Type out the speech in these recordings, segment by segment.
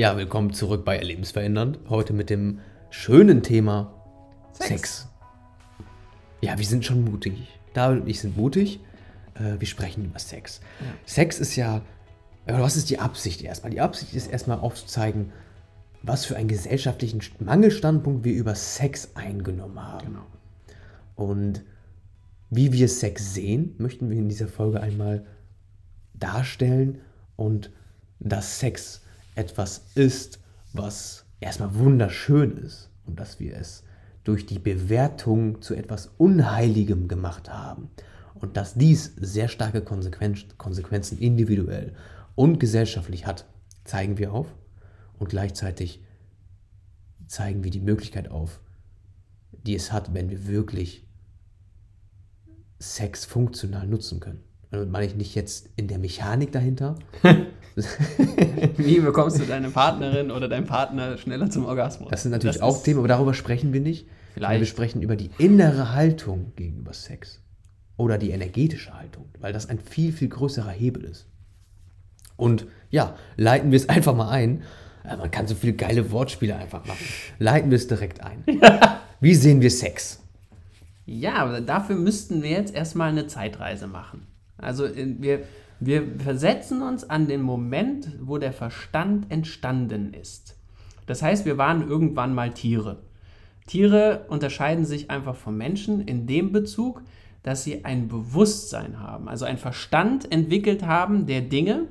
Ja, willkommen zurück bei Erlebensverändernd. Heute mit dem schönen Thema Sex. Sex. Ja, wir sind schon mutig. David und ich sind mutig. Äh, wir sprechen über Sex. Ja. Sex ist ja, was ist die Absicht erstmal? Die Absicht ist erstmal aufzuzeigen, was für einen gesellschaftlichen Mangelstandpunkt wir über Sex eingenommen haben. Genau. Und wie wir Sex sehen, möchten wir in dieser Folge einmal darstellen und dass Sex etwas ist, was erstmal wunderschön ist und dass wir es durch die Bewertung zu etwas Unheiligem gemacht haben und dass dies sehr starke Konsequenzen individuell und gesellschaftlich hat, zeigen wir auf und gleichzeitig zeigen wir die Möglichkeit auf, die es hat, wenn wir wirklich Sex funktional nutzen können. Und meine ich nicht jetzt in der Mechanik dahinter. Wie bekommst du deine Partnerin oder deinen Partner schneller zum Orgasmus? Das sind natürlich das auch Themen, aber darüber sprechen wir nicht. Vielleicht. Wir sprechen über die innere Haltung gegenüber Sex. Oder die energetische Haltung, weil das ein viel, viel größerer Hebel ist. Und ja, leiten wir es einfach mal ein. Man kann so viele geile Wortspiele einfach machen. Leiten wir es direkt ein. Wie sehen wir Sex? Ja, aber dafür müssten wir jetzt erstmal eine Zeitreise machen. Also äh, wir, wir versetzen uns an den Moment, wo der Verstand entstanden ist. Das heißt, wir waren irgendwann mal Tiere. Tiere unterscheiden sich einfach vom Menschen in dem Bezug, dass sie ein Bewusstsein haben, also einen Verstand entwickelt haben, der Dinge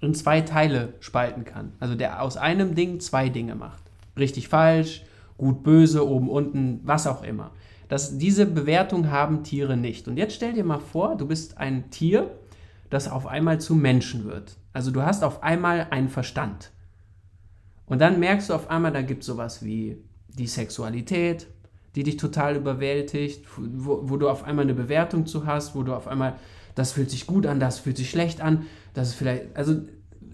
in zwei Teile spalten kann. Also der aus einem Ding zwei Dinge macht. Richtig, falsch, gut, böse, oben, unten, was auch immer. Das, diese Bewertung haben Tiere nicht. Und jetzt stell dir mal vor, du bist ein Tier, das auf einmal zu Menschen wird. Also du hast auf einmal einen Verstand. Und dann merkst du auf einmal, da gibt es sowas wie die Sexualität, die dich total überwältigt, wo, wo, du auf einmal eine Bewertung zu hast, wo du auf einmal, das fühlt sich gut an, das fühlt sich schlecht an, das ist vielleicht, also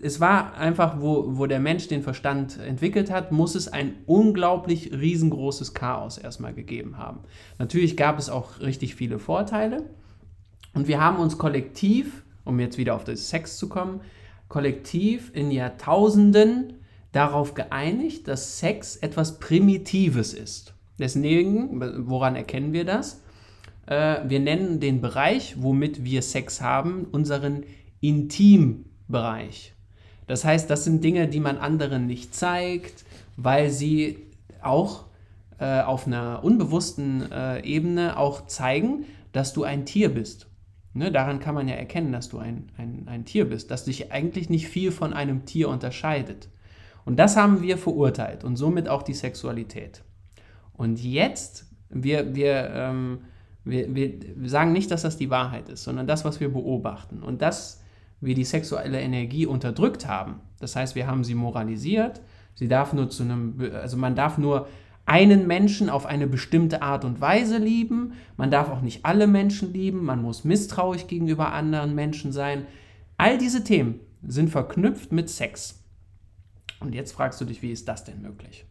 es war einfach, wo, wo der Mensch den Verstand entwickelt hat, muss es ein unglaublich riesengroßes Chaos erstmal gegeben haben. Natürlich gab es auch richtig viele Vorteile und wir haben uns kollektiv, um jetzt wieder auf das Sex zu kommen, kollektiv in Jahrtausenden darauf geeinigt, dass Sex etwas Primitives ist. Deswegen, woran erkennen wir das? Äh, wir nennen den Bereich, womit wir Sex haben, unseren Intimbereich. Das heißt, das sind Dinge, die man anderen nicht zeigt, weil sie auch äh, auf einer unbewussten äh, Ebene auch zeigen, dass du ein Tier bist. Ne, daran kann man ja erkennen, dass du ein, ein, ein Tier bist, dass dich eigentlich nicht viel von einem Tier unterscheidet. Und das haben wir verurteilt und somit auch die Sexualität. Und jetzt, wir, wir, ähm, wir, wir sagen nicht, dass das die Wahrheit ist, sondern das, was wir beobachten. Und das wir die sexuelle Energie unterdrückt haben. Das heißt, wir haben sie moralisiert. Sie darf nur zu einem, also man darf nur einen Menschen auf eine bestimmte Art und Weise lieben. Man darf auch nicht alle Menschen lieben. Man muss misstrauisch gegenüber anderen Menschen sein. All diese Themen sind verknüpft mit Sex. Und jetzt fragst du dich, wie ist das denn möglich?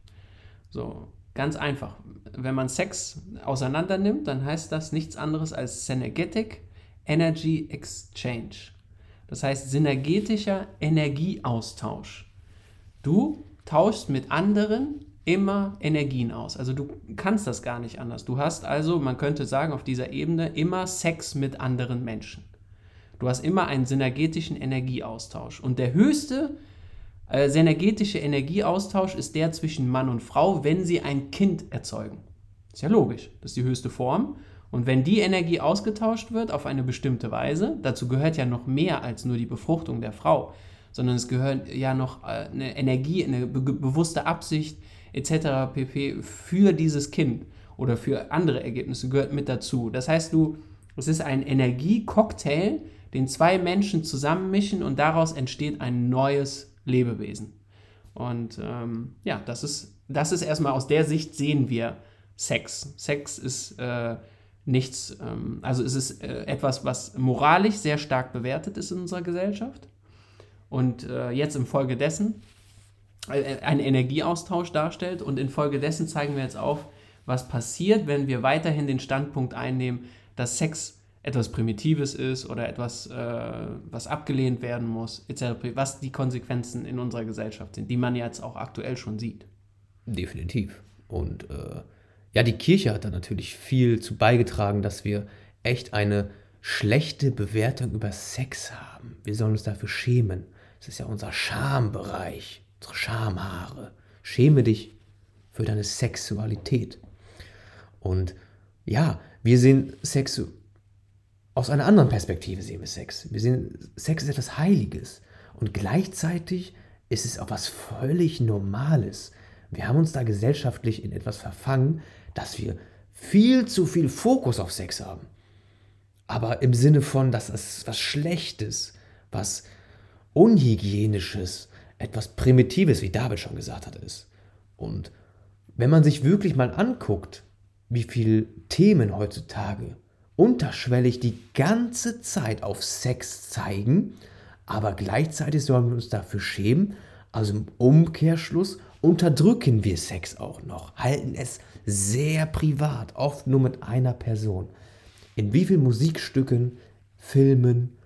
So, ganz einfach. Wenn man Sex auseinander nimmt, dann heißt das nichts anderes als Synergetic Energy Exchange. Das heißt synergetischer Energieaustausch. Du tauschst mit anderen immer Energien aus. Also du kannst das gar nicht anders. Du hast also, man könnte sagen, auf dieser Ebene immer Sex mit anderen Menschen. Du hast immer einen synergetischen Energieaustausch. Und der höchste äh, synergetische Energieaustausch ist der zwischen Mann und Frau, wenn sie ein Kind erzeugen. Ist ja logisch. Das ist die höchste Form. Und wenn die Energie ausgetauscht wird auf eine bestimmte Weise, dazu gehört ja noch mehr als nur die Befruchtung der Frau, sondern es gehört ja noch äh, eine Energie, eine be bewusste Absicht etc. pp. für dieses Kind oder für andere Ergebnisse gehört mit dazu. Das heißt, du, es ist ein Energiecocktail, den zwei Menschen zusammenmischen und daraus entsteht ein neues Lebewesen. Und ähm, ja, das ist, das ist erstmal aus der Sicht sehen wir Sex. Sex ist äh, nichts, ähm, also es ist äh, etwas, was moralisch sehr stark bewertet ist in unserer Gesellschaft und äh, jetzt infolgedessen äh, einen Energieaustausch darstellt und infolgedessen zeigen wir jetzt auf, was passiert, wenn wir weiterhin den Standpunkt einnehmen, dass Sex etwas Primitives ist oder etwas, äh, was abgelehnt werden muss, etc., was die Konsequenzen in unserer Gesellschaft sind, die man jetzt auch aktuell schon sieht. Definitiv. Und äh, ja, die Kirche hat da natürlich viel zu beigetragen, dass wir echt eine schlechte Bewertung über Sex haben. Wir sollen uns dafür schämen. Das ist ja unser Schambereich, unsere Schamhaare. Schäme dich für deine Sexualität. Und ja, wir sehen Sex aus einer anderen Perspektive sehen wir Sex. Wir sehen, Sex ist etwas Heiliges. Und gleichzeitig ist es auch was völlig Normales. Wir haben uns da gesellschaftlich in etwas verfangen, dass wir viel zu viel Fokus auf Sex haben. Aber im Sinne von, dass es was Schlechtes, was Unhygienisches, etwas Primitives, wie David schon gesagt hat, ist. Und wenn man sich wirklich mal anguckt, wie viele Themen heutzutage unterschwellig die ganze Zeit auf Sex zeigen, aber gleichzeitig sollen wir uns dafür schämen. Also im Umkehrschluss unterdrücken wir Sex auch noch, halten es sehr privat, oft nur mit einer Person. In wie vielen Musikstücken, Filmen,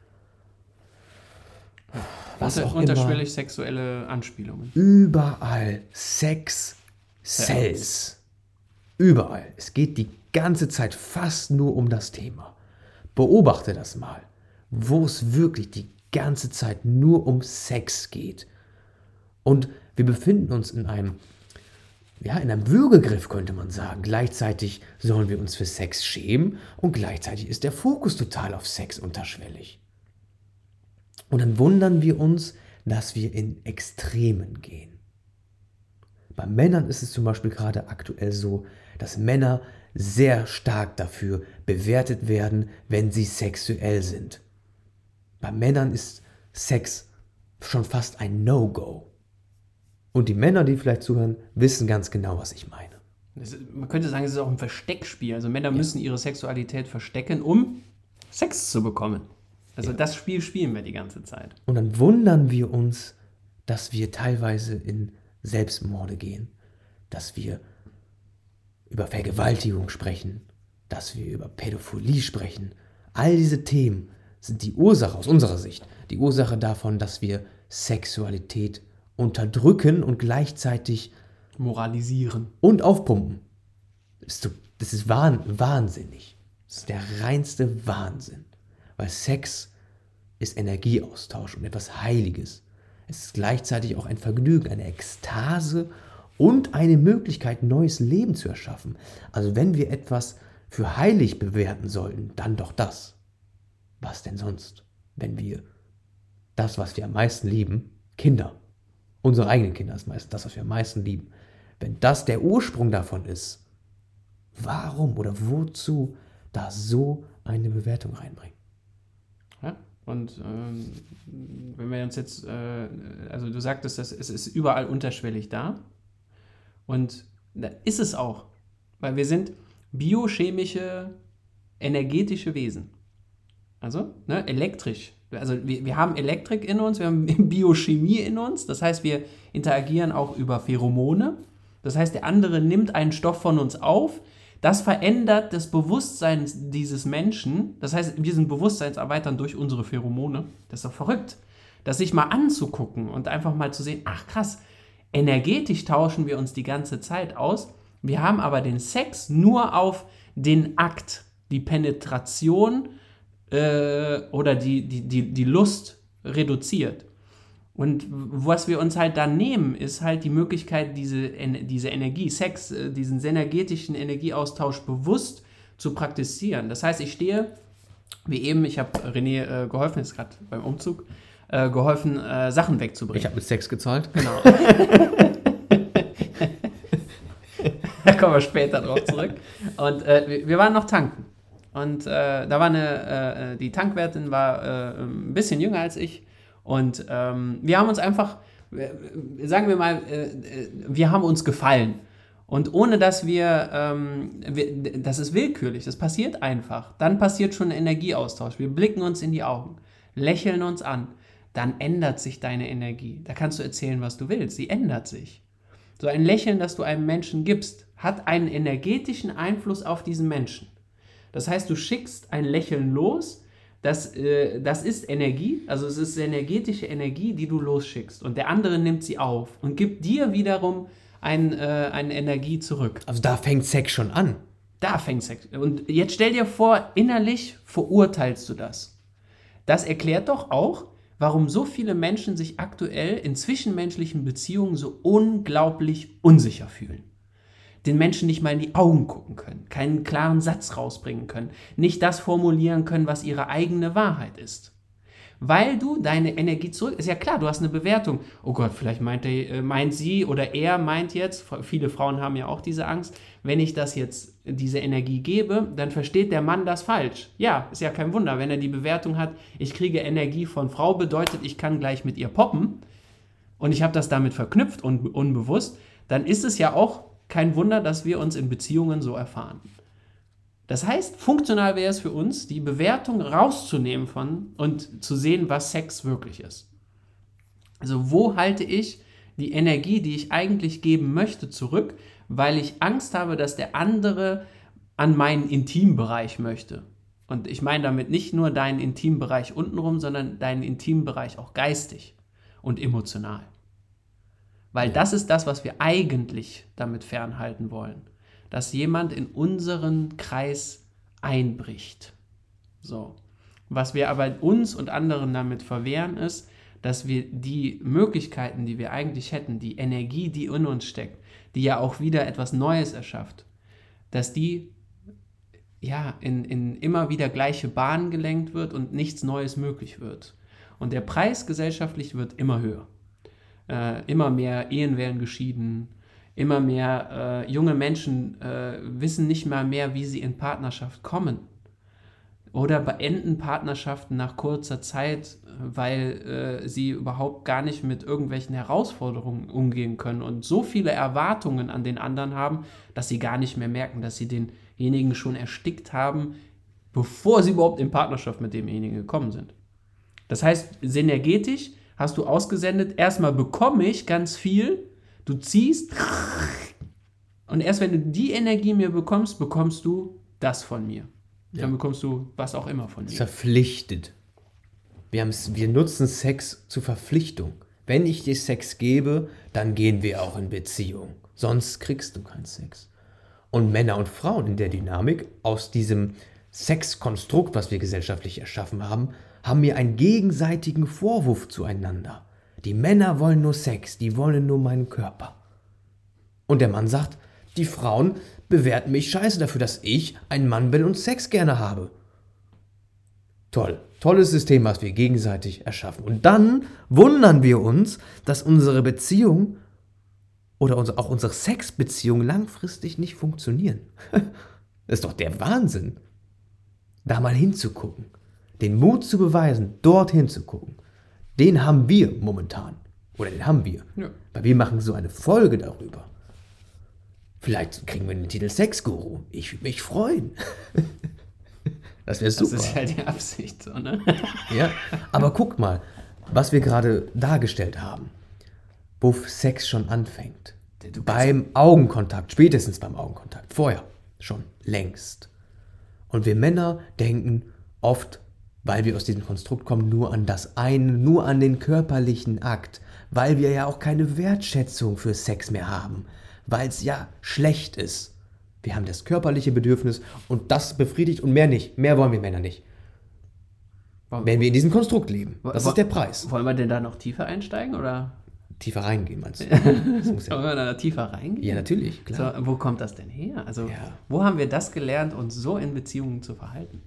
was Unter, auch unterschwellig immer, sexuelle Anspielungen. Überall Sex, Cells. Überall. Es geht die ganze Zeit fast nur um das Thema. Beobachte das mal, wo es wirklich die ganze Zeit nur um Sex geht. Und wir befinden uns in einem, ja, in einem Würgegriff, könnte man sagen. Gleichzeitig sollen wir uns für Sex schämen und gleichzeitig ist der Fokus total auf Sex unterschwellig. Und dann wundern wir uns, dass wir in Extremen gehen. Bei Männern ist es zum Beispiel gerade aktuell so, dass Männer sehr stark dafür bewertet werden, wenn sie sexuell sind. Bei Männern ist Sex schon fast ein No-Go. Und die Männer, die vielleicht zuhören, wissen ganz genau, was ich meine. Ist, man könnte sagen, es ist auch ein Versteckspiel. Also Männer ja. müssen ihre Sexualität verstecken, um Sex zu bekommen. Also ja. das Spiel spielen wir die ganze Zeit. Und dann wundern wir uns, dass wir teilweise in Selbstmorde gehen, dass wir über Vergewaltigung sprechen, dass wir über Pädophilie sprechen. All diese Themen sind die Ursache aus unserer Sicht, die Ursache davon, dass wir Sexualität unterdrücken und gleichzeitig moralisieren und aufpumpen. Das ist wahnsinnig. Das ist der reinste Wahnsinn. Weil Sex ist Energieaustausch und etwas Heiliges. Es ist gleichzeitig auch ein Vergnügen, eine Ekstase und eine Möglichkeit, neues Leben zu erschaffen. Also wenn wir etwas für heilig bewerten sollten, dann doch das. Was denn sonst, wenn wir das, was wir am meisten lieben, Kinder, unsere eigenen Kinder ist meistens das, was wir am meisten lieben, wenn das der Ursprung davon ist, warum oder wozu da so eine Bewertung reinbringen? Ja, und ähm, wenn wir uns jetzt, äh, also du sagtest, dass es ist überall unterschwellig da. Und da ist es auch, weil wir sind biochemische, energetische Wesen. Also ne, elektrisch. Also wir, wir haben Elektrik in uns, wir haben Biochemie in uns. Das heißt, wir interagieren auch über Pheromone. Das heißt, der andere nimmt einen Stoff von uns auf. Das verändert das Bewusstsein dieses Menschen. Das heißt, wir sind bewusstseinserweitern durch unsere Pheromone. Das ist doch verrückt. Das sich mal anzugucken und einfach mal zu sehen, ach krass, Energetisch tauschen wir uns die ganze Zeit aus. Wir haben aber den Sex nur auf den Akt, die Penetration äh, oder die, die, die, die Lust reduziert. Und was wir uns halt dann nehmen, ist halt die Möglichkeit, diese, diese Energie, Sex, äh, diesen energetischen Energieaustausch bewusst zu praktizieren. Das heißt, ich stehe, wie eben, ich habe René äh, geholfen, jetzt gerade beim Umzug, äh, geholfen, äh, Sachen wegzubringen. Ich habe mit Sex gezahlt. Genau. da kommen wir später drauf zurück. Und äh, wir waren noch tanken. Und äh, da war eine, äh, die Tankwertin war äh, ein bisschen jünger als ich. Und ähm, wir haben uns einfach, sagen wir mal, wir haben uns gefallen. Und ohne dass wir, ähm, wir, das ist willkürlich, das passiert einfach. Dann passiert schon ein Energieaustausch. Wir blicken uns in die Augen, lächeln uns an dann ändert sich deine Energie. Da kannst du erzählen, was du willst. Sie ändert sich. So ein Lächeln, das du einem Menschen gibst, hat einen energetischen Einfluss auf diesen Menschen. Das heißt, du schickst ein Lächeln los, das, äh, das ist Energie, also es ist energetische Energie, die du losschickst. Und der andere nimmt sie auf und gibt dir wiederum ein, äh, eine Energie zurück. Also da fängt Sex schon an. Da fängt Sex. Und jetzt stell dir vor, innerlich verurteilst du das. Das erklärt doch auch, warum so viele Menschen sich aktuell in zwischenmenschlichen Beziehungen so unglaublich unsicher fühlen. Den Menschen nicht mal in die Augen gucken können, keinen klaren Satz rausbringen können, nicht das formulieren können, was ihre eigene Wahrheit ist weil du deine Energie zurück. Ist ja klar, du hast eine Bewertung. Oh Gott, vielleicht meint, er, äh, meint sie oder er meint jetzt, viele Frauen haben ja auch diese Angst, wenn ich das jetzt, diese Energie gebe, dann versteht der Mann das falsch. Ja, ist ja kein Wunder, wenn er die Bewertung hat, ich kriege Energie von Frau, bedeutet, ich kann gleich mit ihr poppen und ich habe das damit verknüpft und unbewusst, dann ist es ja auch kein Wunder, dass wir uns in Beziehungen so erfahren. Das heißt, funktional wäre es für uns, die Bewertung rauszunehmen von und zu sehen, was Sex wirklich ist. Also wo halte ich die Energie, die ich eigentlich geben möchte, zurück, weil ich Angst habe, dass der andere an meinen Intimbereich möchte. Und ich meine damit nicht nur deinen Intimbereich untenrum, sondern deinen Intimbereich auch geistig und emotional. Weil das ist das, was wir eigentlich damit fernhalten wollen dass jemand in unseren Kreis einbricht. So. Was wir aber uns und anderen damit verwehren, ist, dass wir die Möglichkeiten, die wir eigentlich hätten, die Energie, die in uns steckt, die ja auch wieder etwas Neues erschafft, dass die ja in, in immer wieder gleiche Bahnen gelenkt wird und nichts Neues möglich wird. Und der Preis gesellschaftlich wird immer höher. Äh, immer mehr Ehen werden geschieden, immer mehr äh, junge Menschen äh, wissen nicht mal mehr, wie sie in Partnerschaft kommen. Oder beenden Partnerschaften nach kurzer Zeit, weil äh, sie überhaupt gar nicht mit irgendwelchen Herausforderungen umgehen können und so viele Erwartungen an den anderen haben, dass sie gar nicht mehr merken, dass sie denjenigen schon erstickt haben, bevor sie überhaupt in Partnerschaft mit demjenigen gekommen sind. Das heißt, synergetisch hast du ausgesendet, erstmal bekomme ich ganz viel, Du ziehst und erst wenn du die Energie mir bekommst, bekommst du das von mir. Ja. Dann bekommst du was auch immer von mir. Verpflichtet. Wir, wir nutzen Sex zur Verpflichtung. Wenn ich dir Sex gebe, dann gehen wir auch in Beziehung. Sonst kriegst du keinen Sex. Und Männer und Frauen in der Dynamik aus diesem Sexkonstrukt, was wir gesellschaftlich erschaffen haben, haben wir einen gegenseitigen Vorwurf zueinander. Die Männer wollen nur Sex, die wollen nur meinen Körper. Und der Mann sagt, die Frauen bewerten mich scheiße dafür, dass ich ein Mann bin und Sex gerne habe. Toll, tolles System, was wir gegenseitig erschaffen. Und dann wundern wir uns, dass unsere Beziehung oder auch unsere Sexbeziehung langfristig nicht funktionieren. Das ist doch der Wahnsinn. Da mal hinzugucken, den Mut zu beweisen, dorthin zu gucken. Den haben wir momentan. Oder den haben wir. Ja. Weil wir machen so eine Folge darüber. Vielleicht kriegen wir den Titel Sexguru. Ich würde mich freuen. das wäre super. Das ist ja die Absicht, so, ne? ja, aber guck mal, was wir gerade dargestellt haben. Wo Sex schon anfängt. Beim Augenkontakt, spätestens beim Augenkontakt. Vorher schon, längst. Und wir Männer denken oft weil wir aus diesem Konstrukt kommen, nur an das eine, nur an den körperlichen Akt, weil wir ja auch keine Wertschätzung für Sex mehr haben, weil es ja schlecht ist. Wir haben das körperliche Bedürfnis und das befriedigt und mehr nicht. Mehr wollen wir Männer nicht. Wenn wir in diesem Konstrukt leben. Das ist der Preis. Wollen wir denn da noch tiefer einsteigen oder? Tiefer reingehen, meinst du? Wollen wir da tiefer reingehen? Ja, natürlich, klar. So, wo kommt das denn her? Also, ja. wo haben wir das gelernt, uns so in Beziehungen zu verhalten?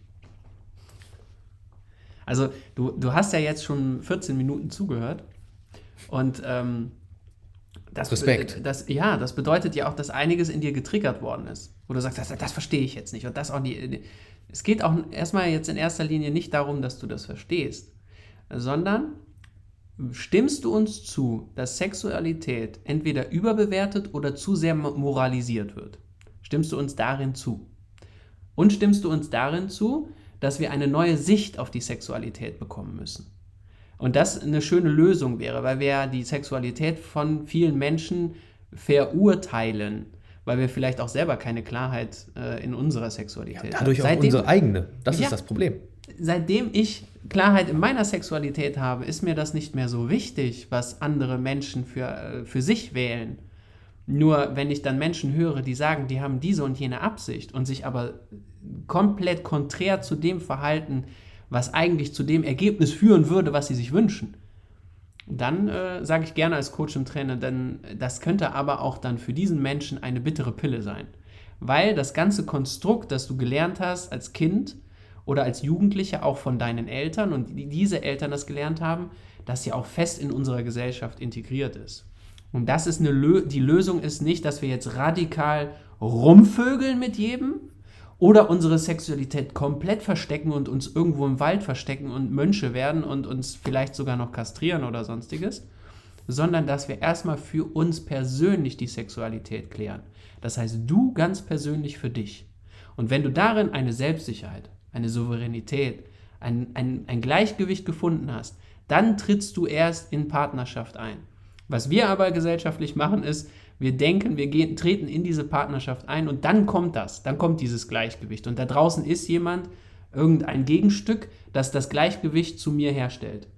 Also du, du hast ja jetzt schon 14 Minuten zugehört und ähm, das, Respekt. Das, ja, das bedeutet ja auch, dass einiges in dir getriggert worden ist. Wo du sagst, das, das verstehe ich jetzt nicht und das auch nicht. Es geht auch erstmal jetzt in erster Linie nicht darum, dass du das verstehst, sondern stimmst du uns zu, dass Sexualität entweder überbewertet oder zu sehr moralisiert wird? Stimmst du uns darin zu? Und stimmst du uns darin zu, dass wir eine neue Sicht auf die Sexualität bekommen müssen. Und das eine schöne Lösung wäre, weil wir die Sexualität von vielen Menschen verurteilen, weil wir vielleicht auch selber keine Klarheit äh, in unserer Sexualität ja, dadurch haben. auch unsere eigene. Das Ja. ist das Problem. seitdem ich Klarheit in meiner Sexualität habe, ist mir das nicht mehr so wichtig, was andere Menschen für, äh, für sich wählen. Nur wenn ich dann Menschen höre, die sagen, die haben diese und jene Absicht und sich aber komplett konträr zu dem verhalten, was eigentlich zu dem Ergebnis führen würde, was sie sich wünschen, dann äh, sage ich gerne als Coach und Trainer, dann das könnte aber auch dann für diesen Menschen eine bittere Pille sein. Weil das ganze Konstrukt, das du gelernt hast als Kind oder als Jugendlicher auch von deinen Eltern und die, diese Eltern das gelernt haben, das ja auch fest in unserer Gesellschaft integriert ist. Und das ist eine Lö die Lösung ist nicht, dass wir jetzt radikal rumvögeln mit jedem oder unsere Sexualität komplett verstecken und uns irgendwo im Wald verstecken und Mönche werden und uns vielleicht sogar noch kastrieren oder sonstiges, sondern dass wir erstmal für uns persönlich die Sexualität klären. Das heißt, du ganz persönlich für dich. Und wenn du darin eine Selbstsicherheit, eine Souveränität, ein, ein, ein Gleichgewicht gefunden hast, dann trittst du erst in Partnerschaft ein. Was wir aber gesellschaftlich machen, ist, wir denken, wir gehen, treten in diese Partnerschaft ein und dann kommt das, dann kommt dieses Gleichgewicht. Und da draußen ist jemand, irgendein Gegenstück, das das Gleichgewicht zu mir herstellt.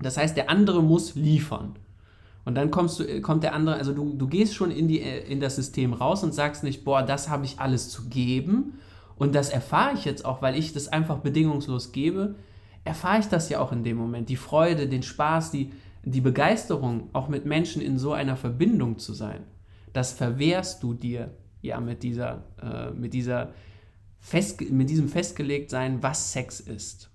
Das heißt, der andere muss liefern. Und dann kommst du, kommt der andere, also du, du gehst schon in, die, in das System raus und sagst nicht, boah, das habe ich alles zu geben. Und das erfahre ich jetzt auch, weil ich das einfach bedingungslos gebe, erfahre ich das ja auch in dem Moment. Die Freude, den Spaß, die, die Begeisterung, auch mit Menschen in so einer Verbindung zu sein. Das verwehrst du dir ja mit dieser, äh, mit dieser fest, mit diesem Festgelegtsein, was Sex ist.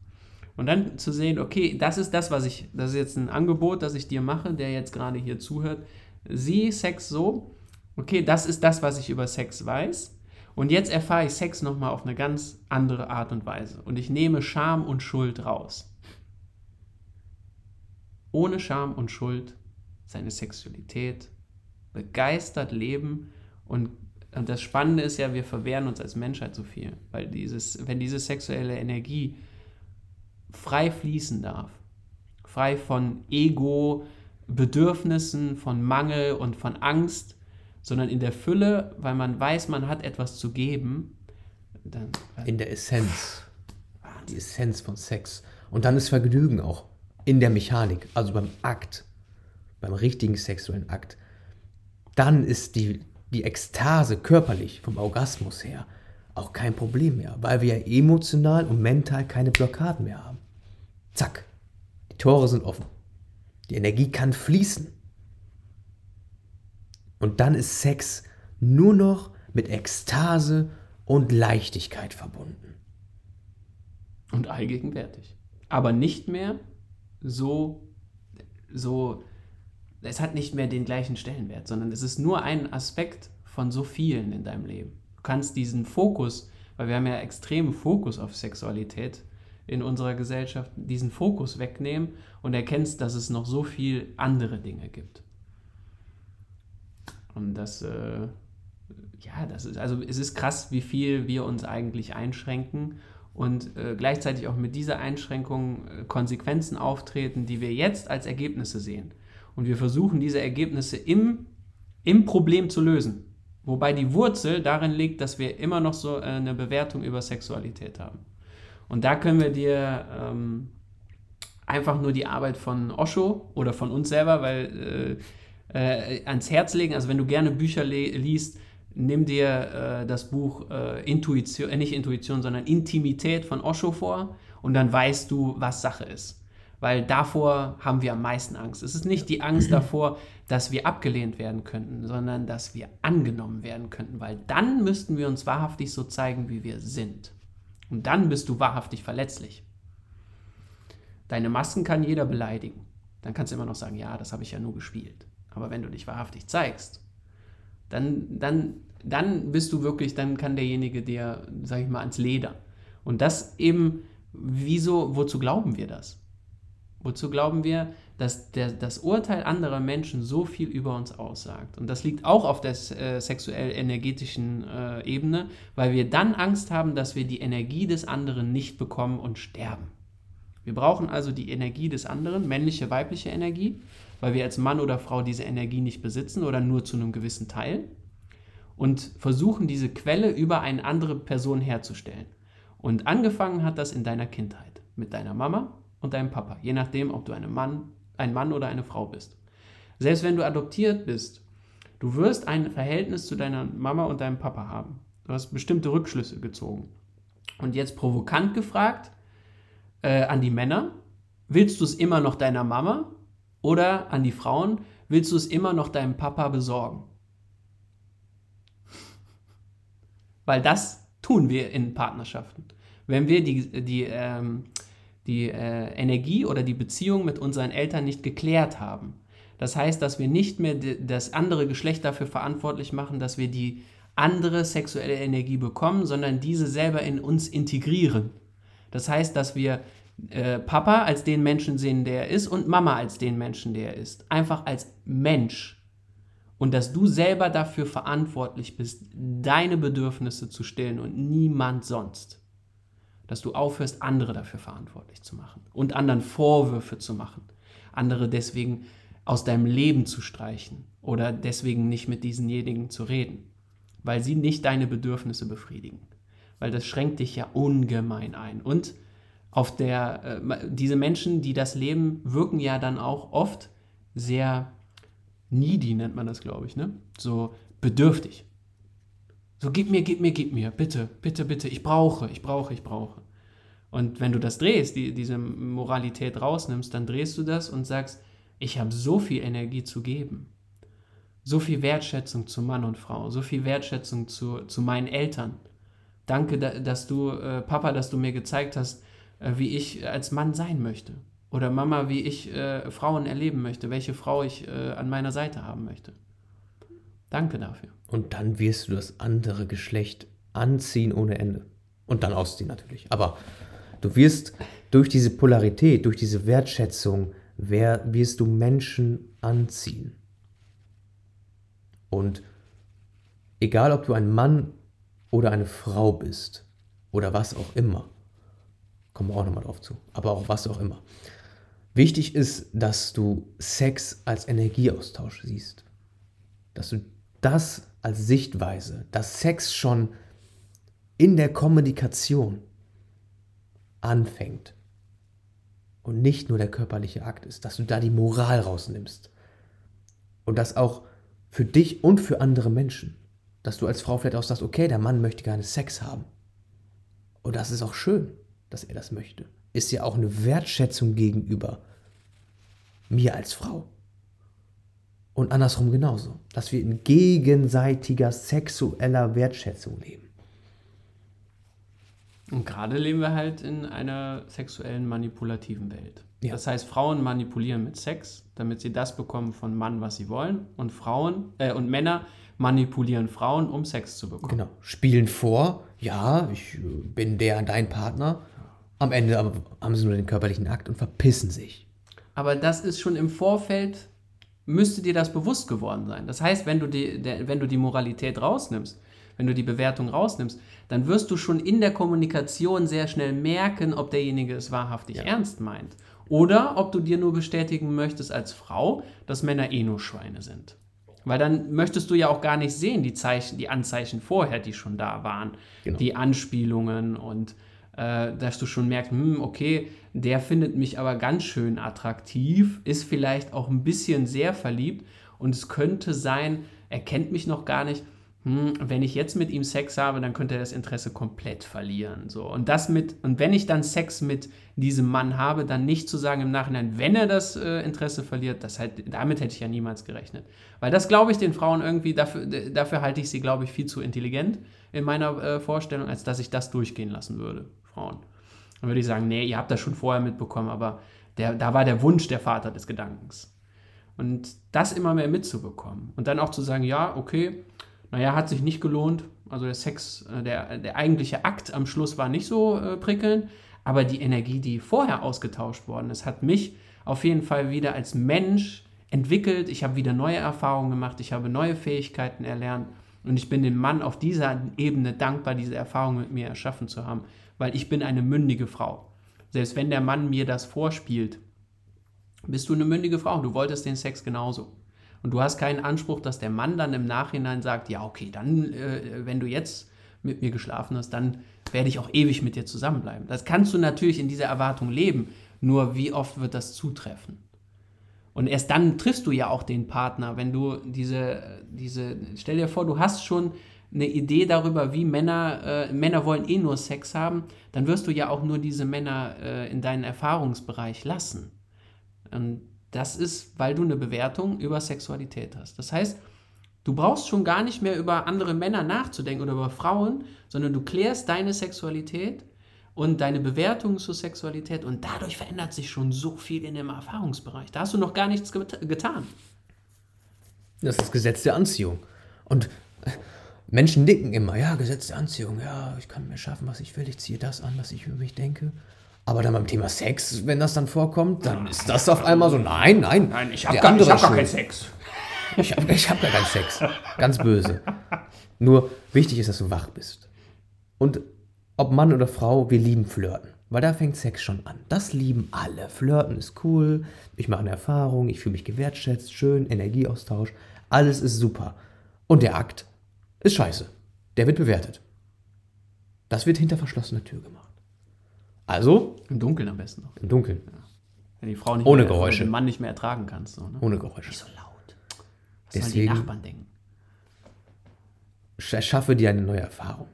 Und dann zu sehen, okay, das ist das, was ich, das ist jetzt ein Angebot, das ich dir mache, der jetzt gerade hier zuhört. Sieh Sex so, okay, das ist das, was ich über Sex weiß. Und jetzt erfahre ich Sex nochmal auf eine ganz andere Art und Weise. Und ich nehme Scham und Schuld raus. Ohne Scham und Schuld seine Sexualität begeistert leben. Und, und das Spannende ist ja, wir verwehren uns als Menschheit so viel. Weil dieses, wenn diese sexuelle Energie frei fließen darf, frei von Ego, Bedürfnissen, von Mangel und von Angst, sondern in der Fülle, weil man weiß, man hat etwas zu geben, dann In der Essenz. Die Essenz von Sex. Und dann ist Vergnügen auch. In der Mechanik, also beim Akt, beim richtigen sexuellen Akt. Dann ist die, die Ekstase körperlich, vom Orgasmus her, auch kein Problem mehr, weil wir ja emotional und mental keine Blockaden mehr haben. Zack, die Tore sind offen. Die Energie kann fließen. Und dann ist Sex nur noch mit Ekstase und Leichtigkeit verbunden. und allgegenwärtig. Aber nicht mehr so, so, es hat nicht mehr den gleichen Stellenwert, sondern es ist nur ein Aspekt von so vielen in deinem Leben. Du kannst diesen Fokus, weil wir haben ja extremen Fokus auf Sexualität in unserer Gesellschaft, diesen Fokus wegnehmen und erkennst, dass es noch so viel andere Dinge gibt. Und das, äh, ja, das ist, also es ist krass, wie viel wir uns eigentlich einschränken und äh, gleichzeitig auch mit dieser Einschränkung äh, Konsequenzen auftreten, die wir jetzt als Ergebnisse sehen. Und wir versuchen, diese Ergebnisse im, im Problem zu lösen. Wobei die Wurzel darin liegt, dass wir immer noch so äh, eine Bewertung über Sexualität haben. Und da können wir dir ähm, einfach nur die Arbeit von Osho oder von uns selber, weil äh, äh, ans Herz legen. Also wenn du gerne Bücher liest, nimm dir äh, das Buch äh, Intuition, äh, nicht Intuition, sondern Intimität von Osho vor und dann weißt du, was Sache ist. Weil davor haben wir am meisten Angst. Es ist nicht die Angst davor, dass wir abgelehnt werden könnten, sondern dass wir angenommen werden könnten, weil dann müssten wir uns wahrhaftig so zeigen, wie wir sind. Und dann bist du wahrhaftig verletzlich. Deine Masken kann jeder beleidigen. Dann kannst du immer noch sagen, ja, das habe ich ja nur gespielt. Aber wenn du dich wahrhaftig zeigst, dann, dann, dann bist du wirklich, dann kann derjenige dir, sag ich mal, ans Leder. Und das eben, wieso, wozu glauben wir das? Wozu glauben wir, dass der, das Urteil anderer Menschen so viel über uns aussagt? Und das liegt auch auf der äh, sexuell-energetischen äh, Ebene, weil wir dann Angst haben, dass wir die Energie des anderen nicht bekommen und sterben. Wir brauchen also die Energie des anderen, männliche, weibliche Energie, weil wir als Mann oder Frau diese Energie nicht besitzen oder nur zu einem gewissen Teil. und versuchen diese Quelle über eine andere Person herzustellen. Und angefangen hat das in deiner Kindheit mit deiner Mama und deinem Papa, je nachdem, ob du eine Mann, ein Mann oder eine Frau bist. Selbst wenn du adoptiert bist, du wirst ein Verhältnis zu deiner Mama und deinem Papa haben. Du hast bestimmte Rückschlüsse gezogen. Und jetzt provokant gefragt äh, an die Männer, willst du es immer noch deiner Mama oder an die Frauen, willst du es immer noch deinem Papa besorgen? Weil das tun wir in Partnerschaften. Wenn wir die, die, ähm, die äh, Energie oder die Beziehung mit unseren Eltern nicht geklärt haben. Das heißt, dass wir nicht mehr das andere Geschlecht dafür verantwortlich machen, dass wir die andere sexuelle Energie bekommen, sondern diese selber in uns integrieren. Das heißt, dass wir äh, Papa als den Menschen sehen, der er ist, und Mama als den Menschen, der er ist. Einfach als Mensch. Und dass du selber dafür verantwortlich bist, deine Bedürfnisse zu stillen und niemand sonst. Dass du aufhörst, andere dafür verantwortlich zu machen und anderen Vorwürfe zu machen. Andere deswegen aus deinem Leben zu streichen oder deswegen nicht mit diesenjenigen zu reden, weil sie nicht deine Bedürfnisse befriedigen. Weil das schränkt dich ja ungemein ein. Und auf der, äh, diese Menschen, die das leben, wirken ja dann auch oft sehr needy, nennt man das, glaube ich, ne? So bedürftig. So, gib mir, gib mir, gib mir, bitte, bitte, bitte, ich brauche, ich brauche, ich brauche. Und wenn du das drehst, die, diese Moralität rausnimmst, dann drehst du das und sagst, ich habe so viel Energie zu geben. So viel Wertschätzung zu Mann und Frau, so viel Wertschätzung zu, zu meinen Eltern. Danke, dass du, äh, Papa, dass du mir gezeigt hast, äh, wie ich als Mann sein möchte. Oder Mama, wie ich äh, Frauen erleben möchte, welche Frau ich äh, an meiner Seite haben möchte. Danke dafür. Und dann wirst du das andere Geschlecht anziehen ohne Ende. Und dann ausziehen natürlich. Aber du wirst durch diese Polarität, durch diese Wertschätzung, wer, wirst du Menschen anziehen. Und egal, ob du ein Mann oder eine Frau bist oder was auch immer, kommen wir auch nochmal drauf zu, aber auch was auch immer. Wichtig ist, dass du Sex als Energieaustausch siehst. Dass du das als Sichtweise, dass Sex schon in der Kommunikation anfängt und nicht nur der körperliche Akt ist, dass du da die Moral rausnimmst. Und das auch für dich und für andere Menschen, dass du als Frau vielleicht auch sagst, okay, der Mann möchte gerne Sex haben und das ist auch schön, dass er das möchte, ist ja auch eine Wertschätzung gegenüber mir als Frau. Und andersrum genauso, dass wir in gegenseitiger sexueller Wertschätzung leben. Und gerade leben wir halt in einer sexuellen manipulativen Welt. Ja. Das heißt, Frauen manipulieren mit Sex, damit sie das bekommen von Mann, was sie wollen, und Frauen äh, und Männer manipulieren Frauen, um Sex zu bekommen. Genau. Spielen vor, ja, ich äh, bin der dein Partner. Am Ende haben sie nur den körperlichen Akt und verpissen sich. Aber das ist schon im Vorfeld, müsste dir das bewusst geworden sein. Das heißt, wenn du die, der, wenn du die Moralität rausnimmst, wenn du die Bewertung rausnimmst, dann wirst du schon in der Kommunikation sehr schnell merken, ob derjenige es wahrhaftig ja. ernst meint. Oder ob du dir nur bestätigen möchtest als Frau, dass Männer eh nur Schweine sind. Weil dann möchtest du ja auch gar nicht sehen, die Zeichen, die Anzeichen vorher, die schon da waren. Genau. Die Anspielungen und äh, dass du schon merkst, hm, okay, der findet mich aber ganz schön attraktiv, ist vielleicht auch ein bisschen sehr verliebt und es könnte sein, er kennt mich noch gar nicht. Hm, wenn ich jetzt mit ihm Sex habe, dann könnte er das Interesse komplett verlieren. So. Und das mit, und wenn ich dann Sex mit diesem Mann habe, dann nicht zu sagen im Nachhinein, wenn er das äh, Interesse verliert, das halt, damit hätte ich ja niemals gerechnet. Weil das glaube ich den Frauen irgendwie, dafür, dafür halte ich sie, glaube ich, viel zu intelligent in meiner äh, Vorstellung, als dass ich das durchgehen lassen würde. Frauen. Dann würde ich sagen, nee, ihr habt das schon vorher mitbekommen, aber der, da war der Wunsch der Vater des Gedankens. Und das immer mehr mitzubekommen. Und dann auch zu sagen, ja, okay, naja, hat sich nicht gelohnt. Also der Sex, äh, der, der eigentliche Akt am Schluss war nicht so äh, prickelnd, aber die Energie, die vorher ausgetauscht worden ist, hat mich auf jeden Fall wieder als Mensch entwickelt. Ich habe wieder neue Erfahrungen gemacht, ich habe neue Fähigkeiten erlernt und ich bin dem Mann auf dieser Ebene dankbar, diese Erfahrung mit mir erschaffen zu haben weil ich bin eine mündige Frau. Selbst wenn der Mann mir das vorspielt, bist du eine mündige Frau. Du wolltest den Sex genauso. Und du hast keinen Anspruch, dass der Mann dann im Nachhinein sagt, ja, okay, dann, äh, wenn du jetzt mit mir geschlafen hast, dann werde ich auch ewig mit dir zusammenbleiben. Das kannst du natürlich in dieser Erwartung leben, nur wie oft wird das zutreffen? Und erst dann triffst du ja auch den Partner, wenn du diese, diese, stell dir vor, du hast schon eine Idee darüber, wie Männer, äh, Männer wollen eh nur Sex haben, dann wirst du ja auch nur diese Männer äh, in deinen Erfahrungsbereich lassen. Und das ist, weil du eine Bewertung über Sexualität hast. Das heißt, du brauchst schon gar nicht mehr über andere Männer nachzudenken oder über Frauen, sondern du klärst deine Sexualität und deine Bewertung zur Sexualität und dadurch verändert sich schon so viel in dem Erfahrungsbereich. Da hast du noch gar nichts get getan. Das ist das Gesetz der Anziehung. Und äh, Menschen nicken immer, ja, Gesetz der Anziehung, ja, ich kann mir schaffen, was ich will, ich ziehe das an, was ich über mich denke. Aber dann beim Thema Sex, wenn das dann vorkommt, dann ist das auf einmal so, nein, nein. Nein, ich habe gar, hab gar keinen Sex. Ich habe ich hab gar keinen Sex. Ganz böse. Nur wichtig ist, dass du wach bist. Und ob Mann oder Frau, wir lieben Flirten. Weil da fängt Sex schon an. Das lieben alle. Flirten ist cool, ich mache eine Erfahrung, ich fühle mich gewertschätzt, schön, Energieaustausch. Alles ist super. Und der Akt ist scheiße. Der wird bewertet. Das wird hinter verschlossener Tür gemacht. Also. Im Dunkeln am besten noch. Im Dunkeln. Ja. Wenn die Frau nicht Ohne mehr, Geräusche. den Mann nicht mehr ertragen kannst. So, ne? Ohne Geräusche. Nicht so laut. Was Deswegen- sollen die Nachbarn denken? Schaffe dir eine neue Erfahrung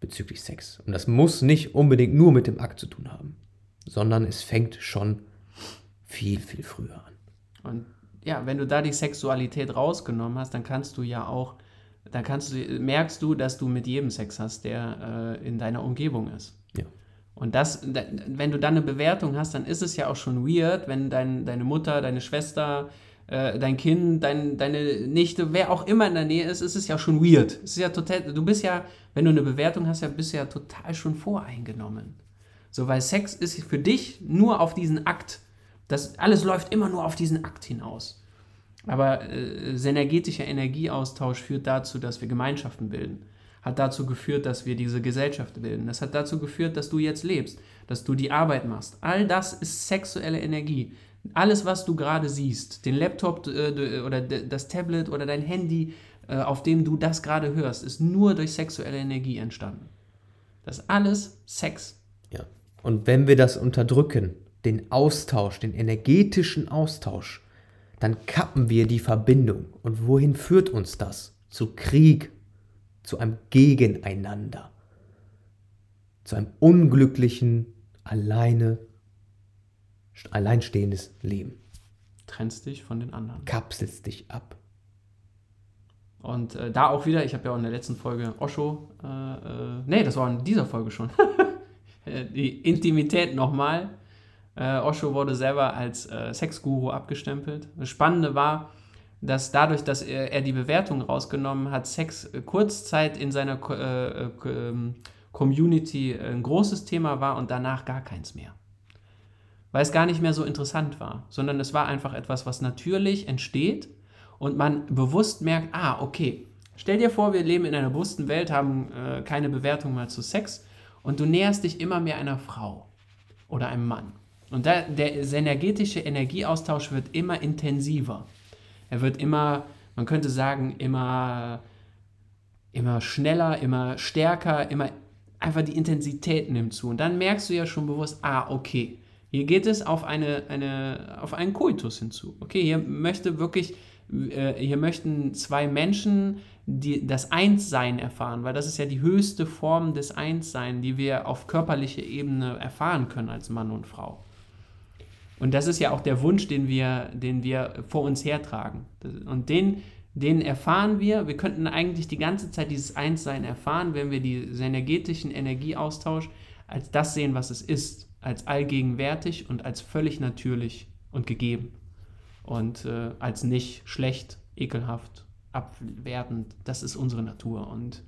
bezüglich Sex. Und das muss nicht unbedingt nur mit dem Akt zu tun haben, sondern es fängt schon viel, viel früher an. Und ja, wenn du da die Sexualität rausgenommen hast, dann kannst du ja auch, dann kannst du, merkst du, dass du mit jedem Sex hast, der äh, in deiner Umgebung ist. Und das, da- wenn du dann eine Bewertung hast, dann ist es ja auch schon weird, wenn dein, deine Mutter, deine Schwester, äh, dein Kind, dein, deine Nichte, wer auch immer in der Nähe ist, ist es ja schon weird. Es ist ja total, du bist ja, wenn du eine Bewertung hast, ja, bist du ja total schon voreingenommen. So, weil Sex ist für dich nur auf diesen Akt. Das alles läuft immer nur auf diesen Akt hinaus. Aber äh, synergetischer Energieaustausch führt dazu, dass wir Gemeinschaften bilden. Hat dazu geführt, dass wir diese Gesellschaft bilden. Das hat dazu geführt, dass du jetzt lebst, dass du die Arbeit machst. All das ist sexuelle Energie. Alles, was du gerade siehst, den Laptop äh, oder das Tablet oder dein Handy, äh, auf dem du das gerade hörst, ist nur durch sexuelle Energie entstanden. Das ist alles Sex. Ja. Und wenn wir das unterdrücken, den Austausch, den energetischen Austausch, dann kappen wir die Verbindung. Und wohin führt uns das? Zu Krieg, zu einem Gegeneinander, zu einem unglücklichen, alleine, alleinstehendes Leben. Trennst dich von den anderen. Kapselst dich ab. Und äh, da auch wieder, ich habe ja auch in der letzten Folge Osho, äh, äh, nee, das war in dieser Folge schon, Äh, die Intimität nochmal. Äh, Osho wurde selber als äh, Sexguru abgestempelt. Das Spannende war, dass dadurch, dass er, er die Bewertung rausgenommen hat, Sex äh, kurzzeit in seiner äh, äh, ähm, Community ein großes Thema war und danach gar keins mehr. Weil es gar nicht mehr so interessant war, sondern es war einfach etwas, was natürlich entsteht und man bewusst merkt, ah, okay, stell dir vor, wir leben in einer bewussten Welt, haben äh, keine Bewertung mehr zu Sex und du näherst dich immer mehr einer Frau oder einem Mann. Und da, der synergetische Energieaustausch wird immer intensiver. Er wird immer, man könnte sagen, immer, immer schneller, immer stärker, immer einfach die Intensität nimmt zu. Und dann merkst du ja schon bewusst, ah, okay, hier geht es auf, eine, eine, auf einen Koitus hinzu. Okay, hier möchte wirklich, äh, hier möchten zwei Menschen die, das Einssein erfahren, weil das ist ja die höchste Form des Einssein, die wir auf körperlicher Ebene erfahren können als Mann und Frau. Und das ist ja auch der Wunsch, den wir, den wir vor uns hertragen. Und den, den erfahren wir. Wir könnten eigentlich die ganze Zeit dieses Einssein erfahren, wenn wir diesen energetischen Energieaustausch als das sehen, was es ist. Als allgegenwärtig und als völlig natürlich und gegeben. Und äh, als nicht schlecht, ekelhaft, abwertend. Das ist unsere Natur. Und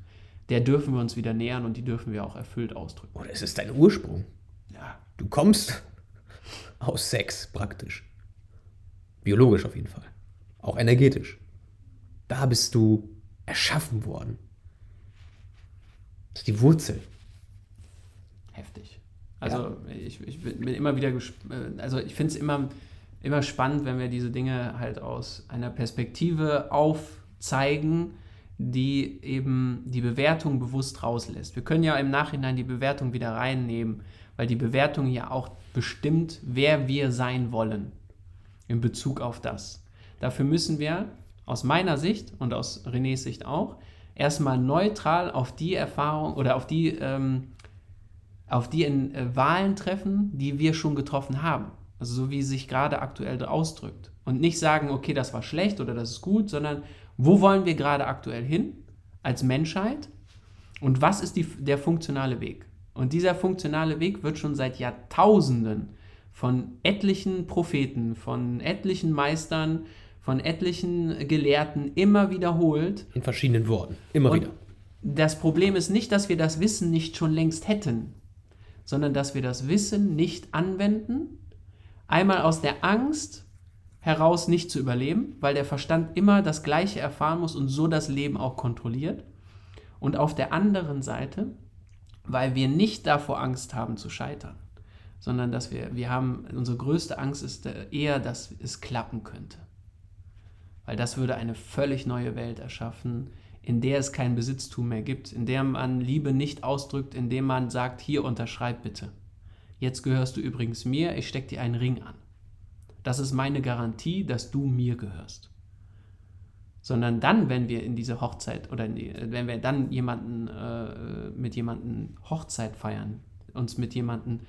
der dürfen wir uns wieder nähern und die dürfen wir auch erfüllt ausdrücken. Oder es ist dein Ursprung. Ja, Du kommst aus Sex praktisch. Biologisch auf jeden Fall. Auch energetisch. Da bist du erschaffen worden. Das ist die Wurzel. heftig. Also ich, ich bin immer wieder, äh, also ich finde es immer immer spannend, wenn wir diese Dinge halt aus einer Perspektive aufzeigen, die eben die Bewertung bewusst rauslässt. Wir können ja im Nachhinein die Bewertung wieder reinnehmen, weil die Bewertung ja auch bestimmt, wer wir sein wollen in Bezug auf das. Dafür müssen wir aus meiner Sicht und aus Renés Sicht auch erstmal neutral auf die Erfahrung oder auf die, ähm, auf die in, äh, Wahlen treffen, die wir schon getroffen haben. Also so wie es sich gerade aktuell ausdrückt. Und nicht sagen, okay, das war schlecht oder das ist gut, sondern wo wollen wir gerade aktuell hin als Menschheit und was ist die, der funktionale Weg? Und dieser funktionale Weg wird schon seit Jahrtausenden von etlichen Propheten, von etlichen Meistern, von etlichen Gelehrten immer wiederholt. In verschiedenen Worten, immer Und wieder. Das Problem ist nicht, dass wir das Wissen nicht schon längst hätten, sondern dass wir das Wissen nicht anwenden. Einmal aus der Angst heraus nicht zu überleben, weil der Verstand immer das Gleiche erfahren muss und so das Leben auch kontrolliert. Und auf der anderen Seite, weil wir nicht davor Angst haben zu scheitern, sondern dass wir, wir haben, unsere größte Angst ist äh, eher, dass es klappen könnte. Weil das würde eine völlig neue Welt erschaffen, in der es kein Besitztum mehr gibt, in der man Liebe nicht ausdrückt, indem man sagt, hier unterschreib bitte. Jetzt gehörst du übrigens mir, ich stecke dir einen Ring an. Das ist meine Garantie, dass du mir gehörst. Sondern dann, wenn wir in diese Hochzeit oder wenn wir dann jemanden äh, mit jemandem Hochzeit feiern, uns mit jemandem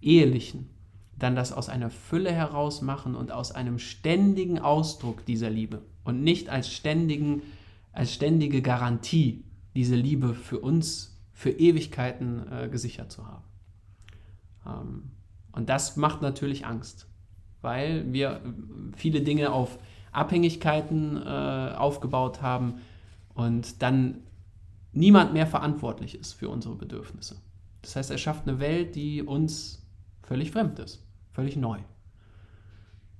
ehelichen, dann das aus einer Fülle heraus machen und aus einem ständigen Ausdruck dieser Liebe und nicht als, ständigen, als ständige Garantie, diese Liebe für uns für Ewigkeiten äh, gesichert zu haben. Ähm, und das macht natürlich Angst, weil wir viele Dinge auf Abhängigkeiten äh, aufgebaut haben und dann niemand mehr verantwortlich ist für unsere Bedürfnisse. Das heißt, er schafft eine Welt, die uns völlig fremd ist, völlig neu.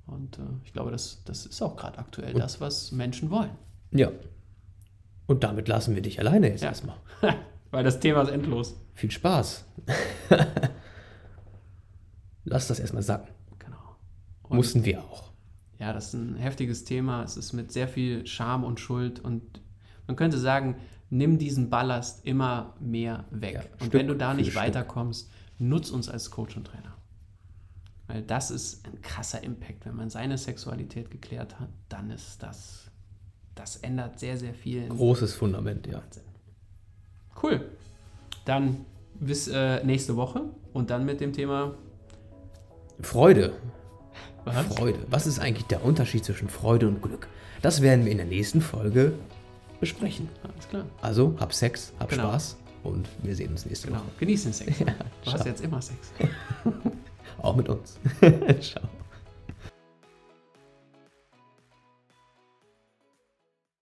Und äh, ich glaube, das, das ist auch gerade aktuell Und- das, was Menschen wollen. Ja. Und damit lassen wir dich alleine jetzt Ja. erstmal. Weil das Thema ist endlos. Viel Spaß. Lass das erstmal sacken. Genau. Und Mussten wir auch. Ja, das ist ein heftiges Thema. Es ist mit sehr viel Scham und Schuld und man könnte sagen, nimm diesen Ballast immer mehr weg. Ja, und Stück wenn du da nicht weiterkommst, nutz uns als Coach und Trainer. Weil das ist ein krasser Impact. Wenn man seine Sexualität geklärt hat, dann ist das, das ändert sehr, sehr viel. Großes Fundament, ja. Cool. Dann bis äh, nächste Woche und dann mit dem Thema. Freude. Was? Freude. Was ist eigentlich der Unterschied zwischen Freude und Glück? Das werden wir in der nächsten Folge besprechen. Alles klar. Also, hab Sex, hab Genau. Spaß und wir sehen uns nächste Genau. Woche. Genieß den Sex. du hast ciao. jetzt immer Sex. Auch mit uns. Ciao.